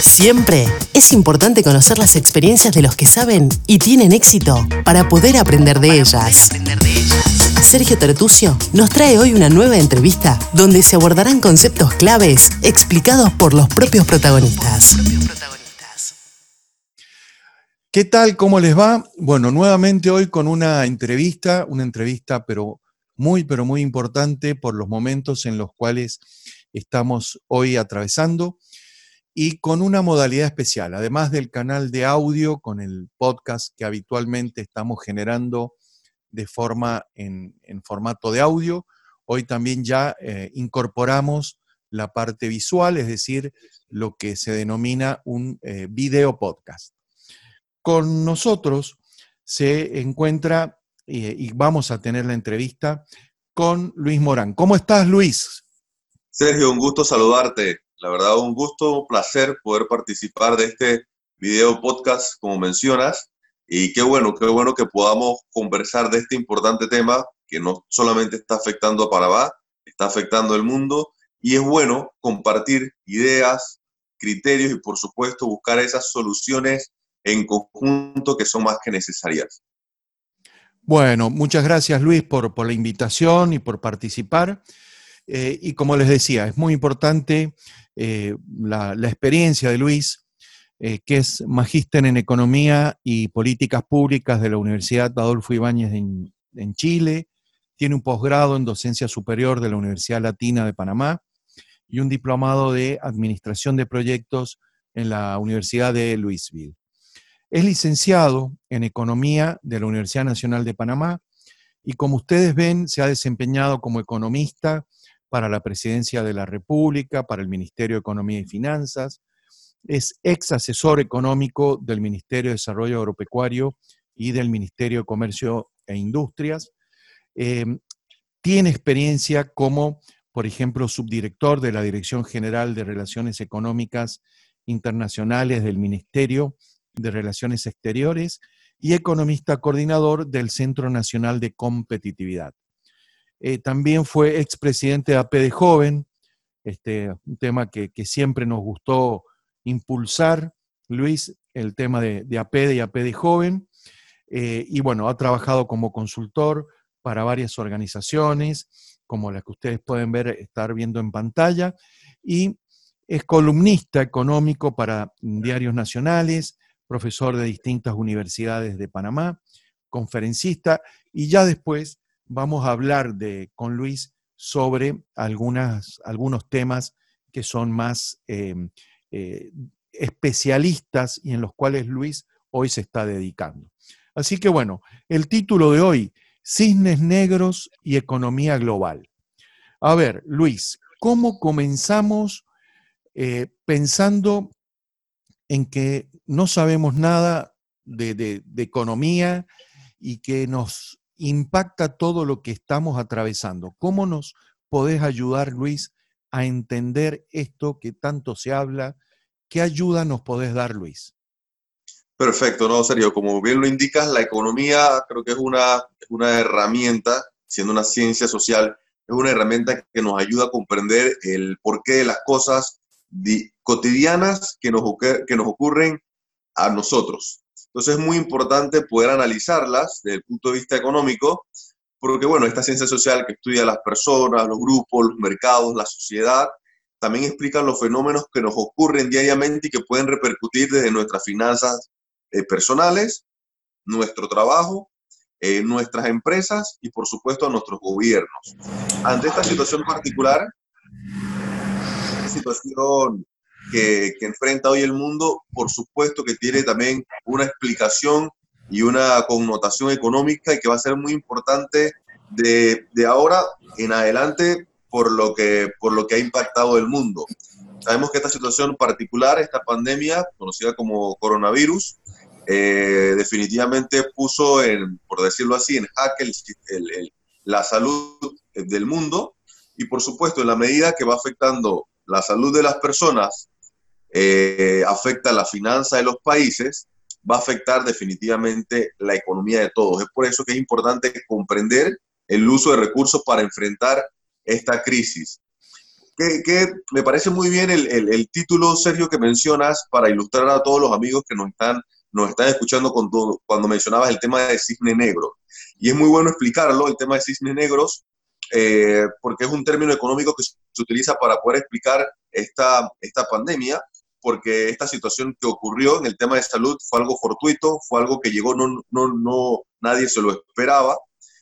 Siempre es importante conocer las experiencias de los que saben y tienen éxito para poder aprender de ellas. Sergio Tertucio nos trae hoy una nueva entrevista donde se abordarán conceptos claves explicados por los propios protagonistas. ¿Qué tal? ¿Cómo les va? Bueno, nuevamente hoy con una entrevista, una entrevista pero muy, pero muy importante por los momentos en los cuales estamos hoy atravesando y con una modalidad especial, además del canal de audio con el podcast que habitualmente estamos generando de forma en, formato de audio, hoy también ya eh, incorporamos la parte visual, es decir, lo que se denomina un eh, video podcast. Con nosotros se encuentra eh, y vamos a tener la entrevista con Luis Morán. ¿Cómo estás, Luis? Sergio, un gusto saludarte. La verdad, un gusto, un placer poder participar de este video podcast, como mencionas. Y qué bueno, qué bueno que podamos conversar de este importante tema que no solamente está afectando a Panamá, está afectando el mundo. Y es bueno compartir ideas, criterios y, por supuesto, buscar esas soluciones en conjunto que son más que necesarias. Bueno, muchas gracias Luis por la invitación y por participar. Eh, y como les decía, es muy importante eh, la, experiencia de Luis, eh, que es magíster en Economía y Políticas Públicas de la Universidad Adolfo Ibáñez en, en Chile, tiene un posgrado en Docencia Superior de la Universidad Latina de Panamá y un diplomado de Administración de Proyectos en la Universidad de Louisville. Es licenciado en Economía de la Universidad Nacional de Panamá y como ustedes ven se ha desempeñado como economista para la Presidencia de la República, para el Ministerio de Economía y Finanzas, es ex asesor económico del Ministerio de Desarrollo Agropecuario y del Ministerio de Comercio e Industrias. Em, tiene experiencia como, por ejemplo, subdirector de la Dirección General de Relaciones Económicas Internacionales del Ministerio de Relaciones Exteriores y economista coordinador del Centro Nacional de Competitividad. Eh, también fue expresidente de APD Joven, este, un tema que, siempre nos gustó impulsar, Luis, el tema de, de y APD Joven. Eh, y bueno, ha trabajado como consultor para varias organizaciones, como las que ustedes pueden ver, estar viendo en pantalla, y es columnista económico para diarios nacionales, profesor de distintas universidades de Panamá, conferencista, y ya después vamos a hablar de, con Luis sobre algunas, algunos temas que son más em, eh, especialistas y en los cuales Luis hoy se está dedicando. Así que bueno, el título de hoy, Cisnes Negros y Economía Global. A ver, Luis, ¿cómo comenzamos eh, pensando en que no sabemos nada de, economía y que nos impacta todo lo que estamos atravesando. ¿Cómo nos podés ayudar, Luis, a entender esto que tanto se habla? ¿Qué ayuda nos podés dar, Luis? Perfecto, no, serio. Como bien lo indicas, la economía creo que es una, una herramienta, siendo una ciencia social, es una herramienta que nos ayuda a comprender el porqué de las cosas cotidianas que nos, que nos ocurren a nosotros. Entonces es muy importante poder analizarlas desde el punto de vista económico, porque bueno, esta ciencia social que estudia las personas, los grupos, los mercados, la sociedad, también explica los fenómenos que nos ocurren diariamente y que pueden repercutir desde nuestras finanzas eh, personales, nuestro trabajo, eh, nuestras empresas y por supuesto a nuestros gobiernos. Ante esta situación particular, esta situación que, enfrenta hoy el mundo, por supuesto que tiene también una explicación y una connotación económica y que va a ser muy importante de, de, ahora en adelante por lo, que, por lo que ha impactado el mundo. Sabemos que esta situación particular, esta pandemia, conocida como coronavirus, eh, definitivamente puso, en, por decirlo así, en jaque la salud del mundo y por supuesto en la medida que va afectando la salud de las personas eh, afecta la finanza de los países, va a afectar definitivamente la economía de todos. Es por eso que es importante comprender el uso de recursos para enfrentar esta crisis. que, me parece muy bien el, título, Sergio, que mencionas para ilustrar a todos los amigos que nos están, nos están escuchando con cuando mencionabas el tema de cisne negro. Y es muy bueno explicarlo, el tema de cisnes negros, eh, porque es un término económico que se utiliza para poder explicar esta, esta pandemia, porque esta situación que ocurrió en el tema de salud fue algo fortuito, fue algo que llegó, no, no, no nadie se lo esperaba.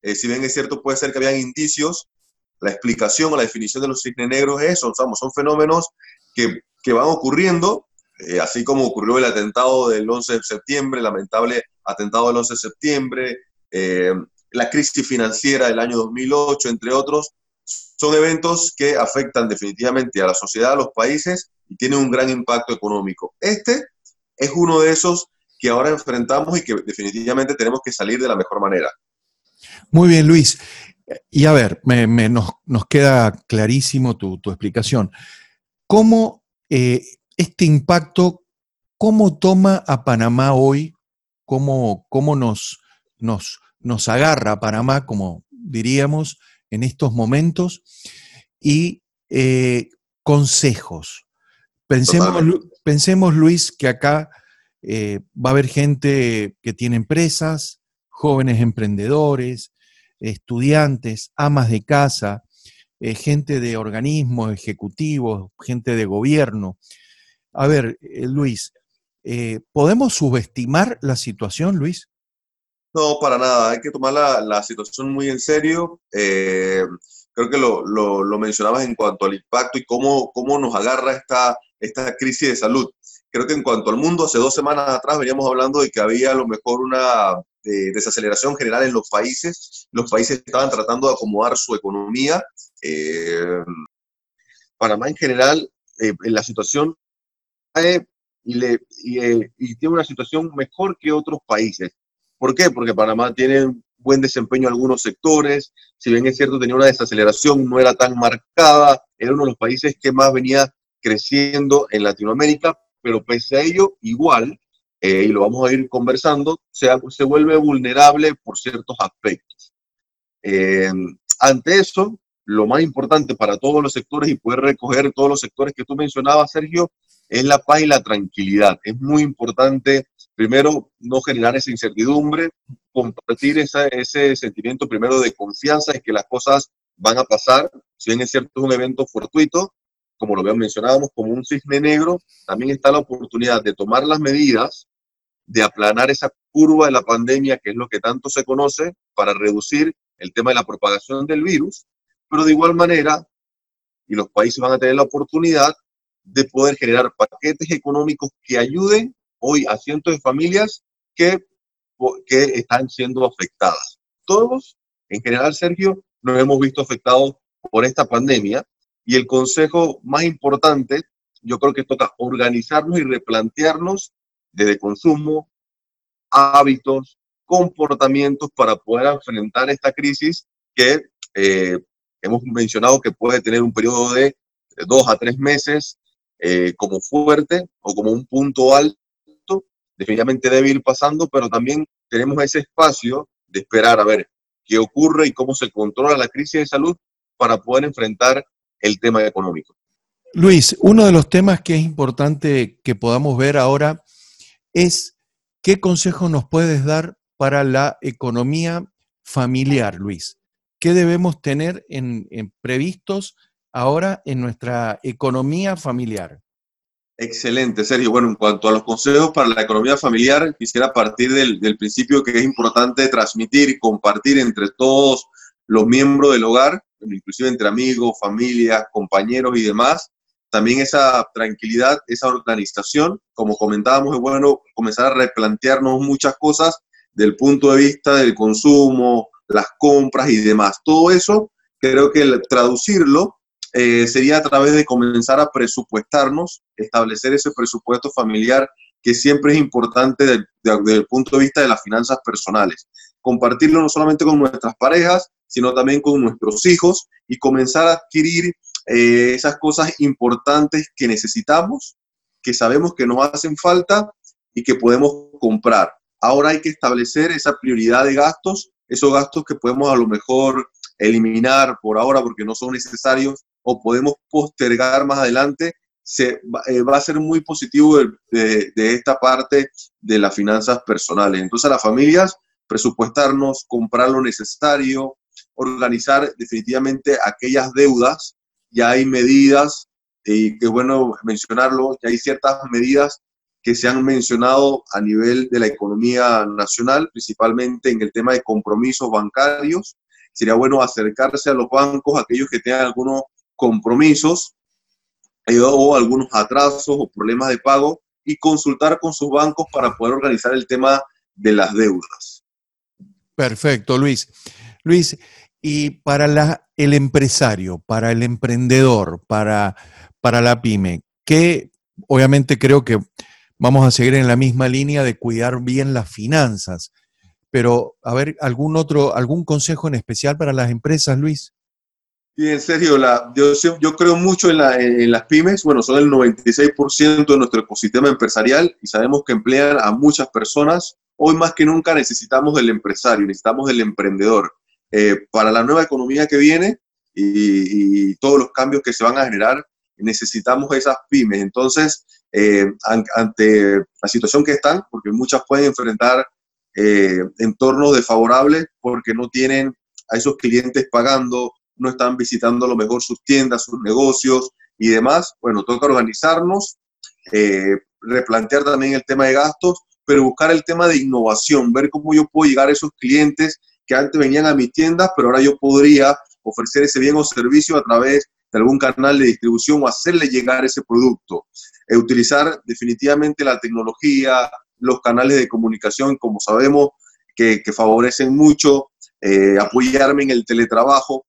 Eh, si bien es cierto, puede ser que habían indicios, la explicación o la definición de los cisnes negros es eso, son fenómenos que, que van ocurriendo, eh, así como ocurrió el atentado del 11 de septiembre, lamentable atentado del 11 de septiembre, eh, la crisis financiera del año 2008, entre otros, son eventos que afectan definitivamente a la sociedad, a los países y tienen un gran impacto económico. Este es uno de esos que ahora enfrentamos y que definitivamente tenemos que salir de la mejor manera. Muy bien, Luis. Y a ver, nos, queda clarísimo tu, explicación. ¿Cómo eh, este impacto, cómo toma a Panamá hoy? ¿Cómo, cómo nos, nos, nos agarra a Panamá, como diríamos, en estos momentos? Y eh, consejos. Pensemos, pensemos, Luis, que acá eh, va a haber gente que tiene empresas, jóvenes emprendedores, estudiantes, amas de casa, eh, gente de organismos ejecutivos, gente de gobierno. A ver, eh, Luis, ¿podemos subestimar la situación, Luis? No, para nada. Hay que tomar la, situación muy en serio. creo que lo, lo, mencionabas en cuanto al impacto y cómo, cómo nos agarra esta, esta crisis de salud. Creo que en cuanto al mundo, hace dos semanas atrás veníamos hablando de que había a lo mejor una desaceleración general en los países. Los países estaban tratando de acomodar su economía. Eh, Panamá en general, eh, en la situación, y, eh, y, tiene una situación mejor que otros países. ¿Por qué? Porque Panamá tiene buen desempeño en algunos sectores, si bien es cierto tenía una desaceleración, no era tan marcada, era uno de los países que más venía creciendo en Latinoamérica, pero pese a ello, igual, eh, y lo vamos a ir conversando, se, se vuelve vulnerable por ciertos aspectos. Eh, ante eso, lo más importante para todos los sectores y poder recoger todos los sectores que tú mencionabas, Sergio, es la paz y la tranquilidad. Es muy importante, primero, no generar esa incertidumbre, compartir ese sentimiento primero de confianza en que las cosas van a pasar. Si bien es cierto, es un evento fortuito, como lo mencionábamos, como un cisne negro, también está la oportunidad de tomar las medidas, de aplanar esa curva de la pandemia, que es lo que tanto se conoce, para reducir el tema de la propagación del virus, pero de igual manera, y los países van a tener la oportunidad de poder generar paquetes económicos que ayuden hoy a cientos de familias que, que están siendo afectadas. Todos, en general, Sergio, nos hemos visto afectados por esta pandemia y el consejo más importante, yo creo que toca organizarnos y replantearnos desde consumo, hábitos, comportamientos para poder enfrentar esta crisis que eh, hemos mencionado que puede tener un periodo de dos a tres meses eh, como fuerte o como un punto alto. Definitivamente debe ir pasando, pero también tenemos ese espacio de esperar a ver qué ocurre y cómo se controla la crisis de salud para poder enfrentar el tema económico. Luis, uno de los temas que es importante que podamos ver ahora es qué consejo nos puedes dar para la economía familiar, Luis. ¿Qué debemos tener en, previstos ahora en nuestra economía familiar? Excelente, Sergio. Bueno, en cuanto a los consejos para la economía familiar, quisiera partir del, del principio que es importante transmitir y compartir entre todos los miembros del hogar inclusive entre amigos, familia, compañeros y demás. También esa tranquilidad, esa organización, como comentábamos, es bueno comenzar a replantearnos muchas cosas del punto de vista del consumo, las compras y demás. Todo eso, creo que traducirlo eh, sería a través de comenzar a presupuestarnos, establecer ese presupuesto familiar que siempre es importante desde el punto de vista de las finanzas personales. Compartirlo no solamente con nuestras parejas, sino también con nuestros hijos y comenzar a adquirir eh, esas cosas importantes que necesitamos, que sabemos que nos hacen falta y que podemos comprar. Ahora hay que establecer esa prioridad de gastos, esos gastos que podemos a lo mejor eliminar por ahora porque no son necesarios o podemos postergar más adelante, se, eh, va a ser muy positivo de, esta parte de las finanzas personales. Entonces, a las familias, presupuestarnos, comprar lo necesario, organizar definitivamente aquellas deudas. Ya hay medidas, y que es bueno mencionarlo, ya hay ciertas medidas que se han mencionado a nivel de la economía nacional, principalmente en el tema de compromisos bancarios. Sería bueno acercarse a los bancos, aquellos que tengan algunos compromisos eh, o algunos atrasos o problemas de pago y consultar con sus bancos para poder organizar el tema de las deudas. Perfecto, Luis. Luis, y para la, el empresario, para el emprendedor, para, para la pyme, que obviamente creo que vamos a seguir en la misma línea de cuidar bien las finanzas. Pero, a ver, ¿algún otro, algún consejo en especial para las empresas, Luis? Bien, Sergio, la, yo, yo, creo mucho en, en, las pymes. Bueno, son el 96% de nuestro ecosistema empresarial y sabemos que emplean a muchas personas. Hoy más que nunca necesitamos del empresario, necesitamos del emprendedor. Eh, para la nueva economía que viene y, y, todos los cambios que se van a generar, necesitamos esas pymes. Entonces, eh, ante la situación que están, porque muchas pueden enfrentar eh, entornos desfavorables porque no tienen a esos clientes pagando, no están visitando a lo mejor sus tiendas, sus negocios y demás. Bueno, toca organizarnos, eh, replantear también el tema de gastos, pero buscar el tema de innovación, ver cómo yo puedo llegar a esos clientes que antes venían a mis tiendas, pero ahora yo podría ofrecer ese bien o servicio a través de algún canal de distribución o hacerle llegar ese producto. Eh, utilizar definitivamente la tecnología, los canales de comunicación, como sabemos, que, favorecen mucho, eh, apoyarme en el teletrabajo,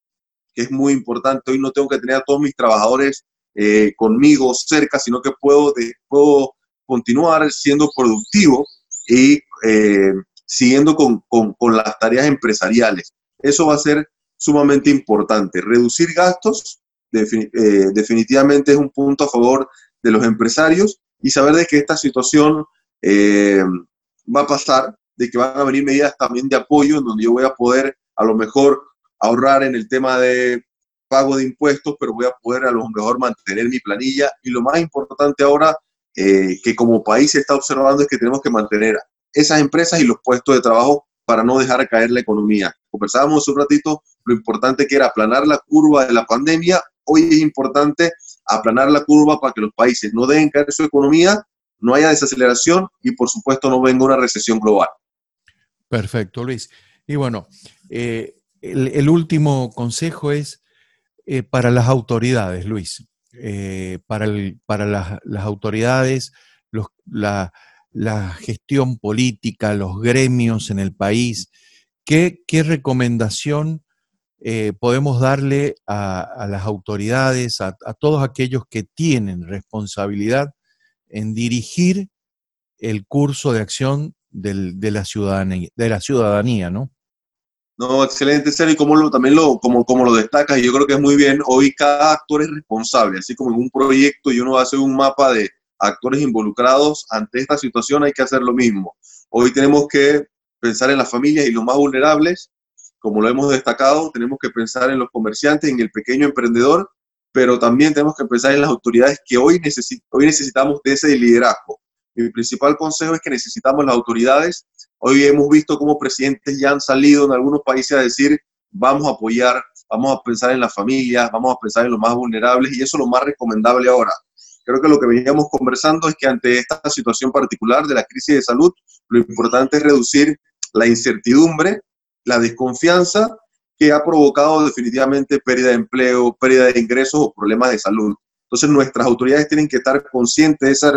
que es muy importante. Hoy no tengo que tener a todos mis trabajadores eh, conmigo cerca, sino que puedo, puedo continuar siendo productivo y siguiendo con, con, con, las tareas empresariales. Eso va a ser sumamente importante. Reducir gastos definitivamente es un punto a favor de los empresarios y saber de que esta situación eh, va a pasar, de que van a venir medidas también de apoyo en donde yo voy a poder a lo mejor ahorrar en el tema de pago de impuestos, pero voy a poder a lo mejor mantener mi planilla. Y lo más importante ahora eh, que como país se está observando es que tenemos que mantener esas empresas y los puestos de trabajo para no dejar caer la economía. Conversábamos un ratito lo importante que era aplanar la curva de la pandemia. Hoy es importante aplanar la curva para que los países no dejen caer su economía, no haya desaceleración y por supuesto no venga una recesión global. Perfecto, Luis. Y bueno, eh, el, último consejo es eh, para las autoridades, Luis. Eh, para, para las, autoridades, la, gestión política, los gremios en el país, ¿qué, qué recomendación eh, podemos darle a, las autoridades, a, todos aquellos que tienen responsabilidad en dirigir el curso de acción de, la ciudadanía, de la ciudadanía, ¿no? No, excelente, Sergio, y como lo, también lo, como, como lo destacas, yo creo que es muy bien, hoy cada actor es responsable, así como en un proyecto y uno hace un mapa de actores involucrados, ante esta situación hay que hacer lo mismo. Hoy tenemos que pensar en las familias y los más vulnerables, como lo hemos destacado, tenemos que pensar en los comerciantes, en el pequeño emprendedor, pero también tenemos que pensar en las autoridades que hoy, hoy necesitamos de ese liderazgo. Mi principal consejo es que necesitamos las autoridades. Hoy hemos visto cómo presidentes ya han salido en algunos países a decir, vamos a apoyar, vamos a pensar en las familias, vamos a pensar en los más vulnerables y eso es lo más recomendable ahora. Creo que lo que veníamos conversando es que ante esta situación particular de la crisis de salud, lo importante es reducir la incertidumbre la desconfianza que ha provocado definitivamente pérdida de empleo, pérdida de ingresos o problemas de salud. Entonces nuestras autoridades tienen que estar conscientes de esa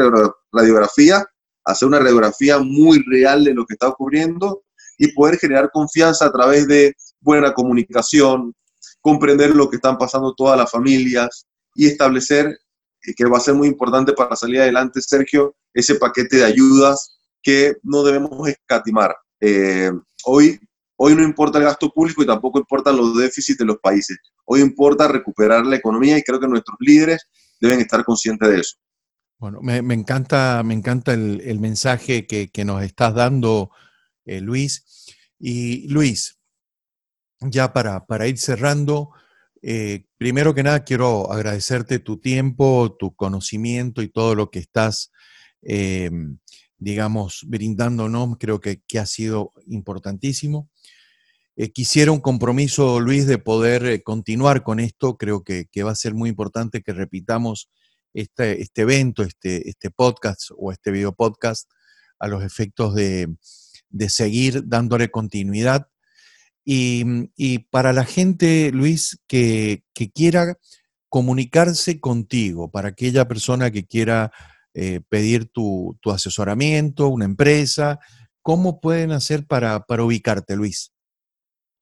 radiografía, hacer una radiografía muy real de lo que está ocurriendo y poder generar confianza a través de buena comunicación, comprender lo que están pasando todas las familias y establecer, que va a ser muy importante para salir adelante, Sergio, ese paquete de ayudas que no debemos escatimar. Eh, hoy Hoy no importa el gasto público y tampoco importan los déficits de los países. Hoy importa recuperar la economía y creo que nuestros líderes deben estar conscientes de eso. Bueno, me, encanta, me encanta el, mensaje que, nos estás dando, eh, Luis. Y Luis, ya para, para ir cerrando, Eh, primero que nada, quiero agradecerte tu tiempo, tu conocimiento y todo lo que estás, eh, digamos, brindándonos. Creo que, que, ha sido importantísimo. Eh, quisiera un compromiso, Luis, de poder continuar con esto. Creo que, que, va a ser muy importante que repitamos este, este evento, este, este podcast o este video podcast a los efectos de, de seguir dándole continuidad Mm, y, para la gente, Luis, que, quiera comunicarse contigo, para aquella persona que quiera eh, pedir tu, asesoramiento, una empresa, ¿cómo pueden hacer para, ubicarte, Luis?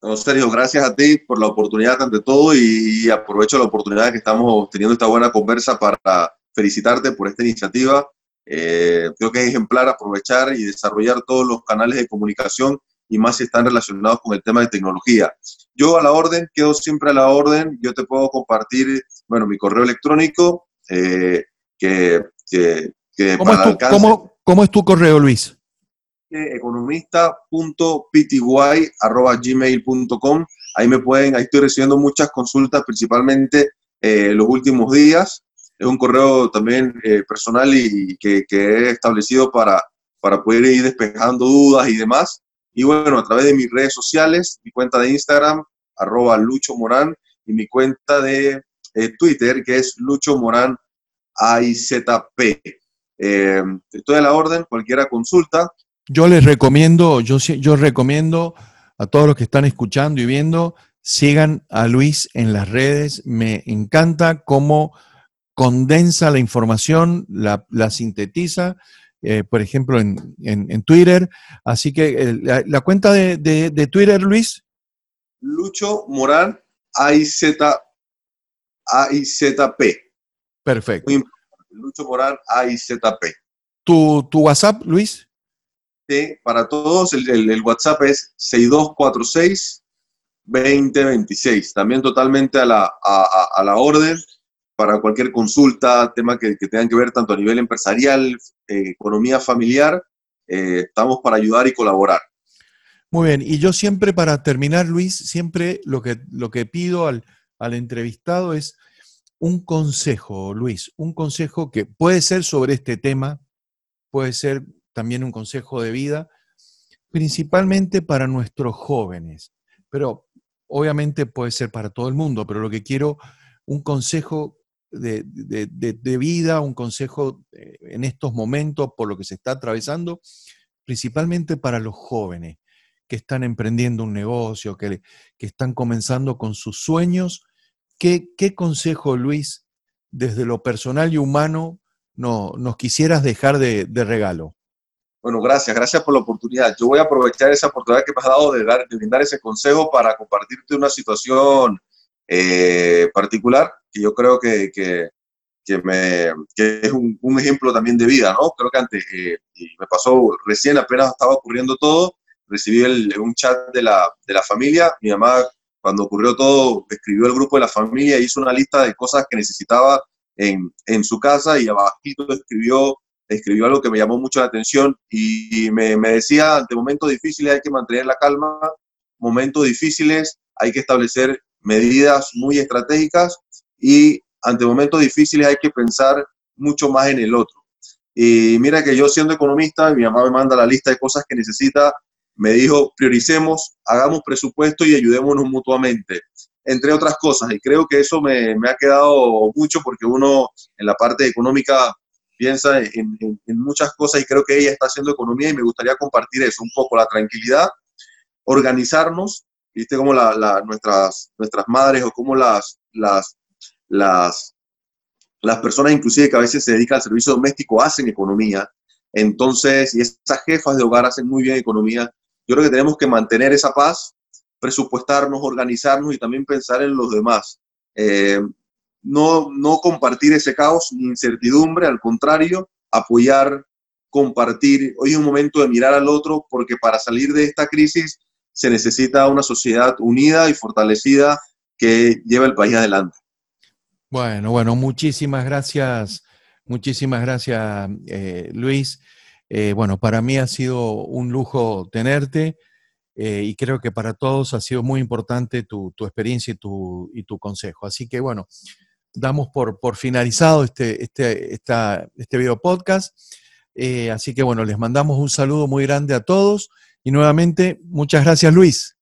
No, Sergio, gracias a ti por la oportunidad ante todo y, aprovecho la oportunidad que estamos teniendo esta buena conversa para felicitarte por esta iniciativa. Eh, creo que es ejemplar aprovechar y desarrollar todos los canales de comunicación y más si están relacionados con el tema de tecnología. Yo a la orden, quedo siempre a la orden, yo te puedo compartir, bueno, mi correo electrónico, eh, que, que, ¿Cómo, es tu, ¿cómo, es tu correo, Luis? economista.pty.gmail.com Ahí me pueden, ahí estoy recibiendo muchas consultas, principalmente eh, los últimos días. Es un correo también eh, personal y que, que, he establecido para, para poder ir despejando dudas y demás. Y bueno, a través de mis redes sociales, mi cuenta de Instagram, arroba Lucho Morán, y mi cuenta de eh, Twitter, que es Lucho Morán AIZP. Eh, estoy a la orden, cualquiera consulta. Yo les recomiendo, yo, yo recomiendo a todos los que están escuchando y viendo, sigan a Luis en las redes. Me encanta cómo condensa la información, la, la sintetiza eh, por ejemplo, en, en, Twitter. Así que la, cuenta de, de, Twitter, Luis. Lucho Morán AIZ, AIZP. Perfecto. Lucho Morán AIZP. ¿Tu, ¿Tu WhatsApp, Luis? Sí, para todos el, el, WhatsApp es 6246 2026. También totalmente a la, a, a la orden para cualquier consulta, tema que, que, tengan que ver tanto a nivel empresarial, eh, economía familiar, eh, estamos para ayudar y colaborar. Muy bien, y yo siempre para terminar, Luis, siempre lo que, lo que pido al, al entrevistado es un consejo, Luis, un consejo que puede ser sobre este tema, puede ser también un consejo de vida, principalmente para nuestros jóvenes, pero obviamente puede ser para todo el mundo, pero lo que quiero, un consejo de, vida, un consejo eh, en estos momentos por lo que se está atravesando, principalmente para los jóvenes que están emprendiendo un negocio, que, que están comenzando con sus sueños. ¿Qué, ¿Qué, consejo, Luis, desde lo personal y humano, no, nos quisieras dejar de, regalo? Bueno, gracias, gracias por la oportunidad. Yo voy a aprovechar esa oportunidad que me has dado de, dar, de brindar ese consejo para compartirte una situación eh, particular que yo creo que, que, que me, que es un, un, ejemplo también de vida, ¿no? Creo que antes, eh, y me pasó recién, apenas estaba ocurriendo todo, recibí el, un chat de la, de la familia, mi mamá cuando ocurrió todo escribió el grupo de la familia, hizo una lista de cosas que necesitaba en, en su casa y abajito escribió escribió algo que me llamó mucho la atención y me, me, decía, ante momentos difíciles hay que mantener la calma, momentos difíciles hay que establecer medidas muy estratégicas y ante momentos difíciles hay que pensar mucho más en el otro. Y mira que yo siendo economista, mi mamá me manda la lista de cosas que necesita, me dijo, prioricemos, hagamos presupuesto y ayudémonos mutuamente, entre otras cosas. Y creo que eso me, me ha quedado mucho porque uno en la parte económica piensa en, en, muchas cosas y creo que ella está haciendo economía y me gustaría compartir eso, un poco la tranquilidad, organizarnos viste como la, nuestras, nuestras madres o como las, las, las, las personas inclusive que a veces se dedican al servicio doméstico hacen economía. Entonces, y esas jefas de hogar hacen muy bien economía. Yo creo que tenemos que mantener esa paz, presupuestarnos, organizarnos y también pensar en los demás. Eh, no, no compartir ese caos ni incertidumbre, al contrario, apoyar, compartir. Hoy es un momento de mirar al otro porque para salir de esta crisis se necesita una sociedad unida y fortalecida que lleve el país adelante. Bueno, bueno, muchísimas gracias, muchísimas gracias, eh, Luis. Eh, bueno, para mí ha sido un lujo tenerte. eh, y creo que para todos ha sido muy importante tu, experiencia y tu, y tu, consejo. Así que bueno, damos por, por finalizado este, este, este video podcast. Así que bueno, les mandamos un saludo muy grande a todos y nuevamente muchas gracias Luis.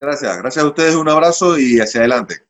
Gracias, gracias a ustedes, un abrazo y hacia adelante.